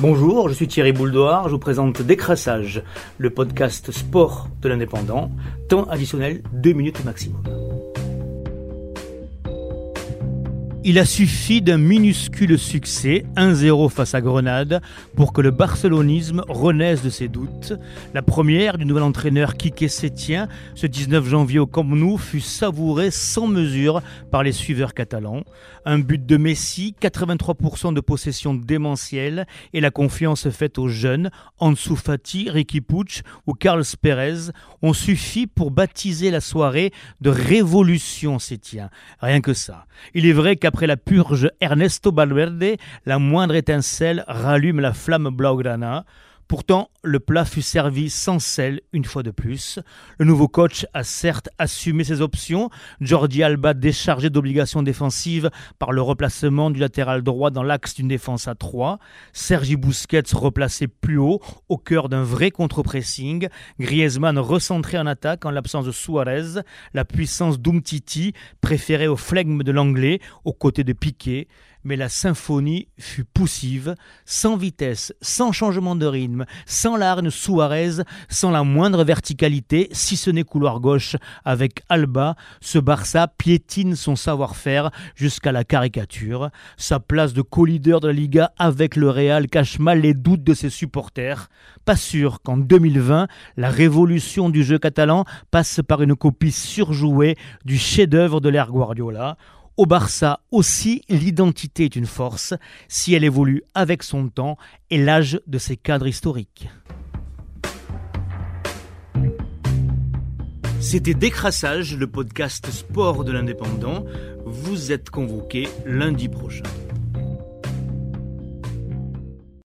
Bonjour, je suis Thierry Bouldoir, je vous présente Décrassage, le podcast sport de l'indépendant, temps additionnel 2 minutes maximum. Il a suffi d'un minuscule succès, 1-0 face à Grenade, pour que le barcelonisme renaisse de ses doutes. La première du nouvel entraîneur Kike Sétien, ce 19 janvier au Camp Nou, fut savourée sans mesure par les suiveurs catalans. Un but de Messi, 83% de possession démentielle et la confiance faite aux jeunes, Ansu Fati, Ricky Puig ou Carlos Pérez, ont suffi pour baptiser la soirée de révolution Sétien. Rien que ça. Il est vrai qu'à après la purge Ernesto Valverde, la moindre étincelle rallume la flamme blaugrana. Pourtant, le plat fut servi sans sel une fois de plus. Le nouveau coach a certes assumé ses options. Jordi Alba déchargé d'obligations défensives par le replacement du latéral droit dans l'axe d'une défense à 3. Sergi Busquets replacé plus haut au cœur d'un vrai contre-pressing. Griezmann recentré en attaque en l'absence de Suarez. La puissance d'Umtiti préférée au flegme de l'anglais aux côtés de Piquet mais la symphonie fut poussive, sans vitesse, sans changement de rythme, sans l'arne Suarez, sans la moindre verticalité, si ce n'est couloir gauche avec Alba, ce Barça piétine son savoir-faire jusqu'à la caricature. Sa place de co-leader de la Liga avec le Real cache mal les doutes de ses supporters. Pas sûr qu'en 2020, la révolution du jeu catalan passe par une copie surjouée du chef-d'œuvre de l'ère Guardiola. Au Barça aussi, l'identité est une force si elle évolue avec son temps et l'âge de ses cadres historiques. C'était Décrassage, le podcast sport de l'indépendant. Vous êtes convoqué lundi prochain.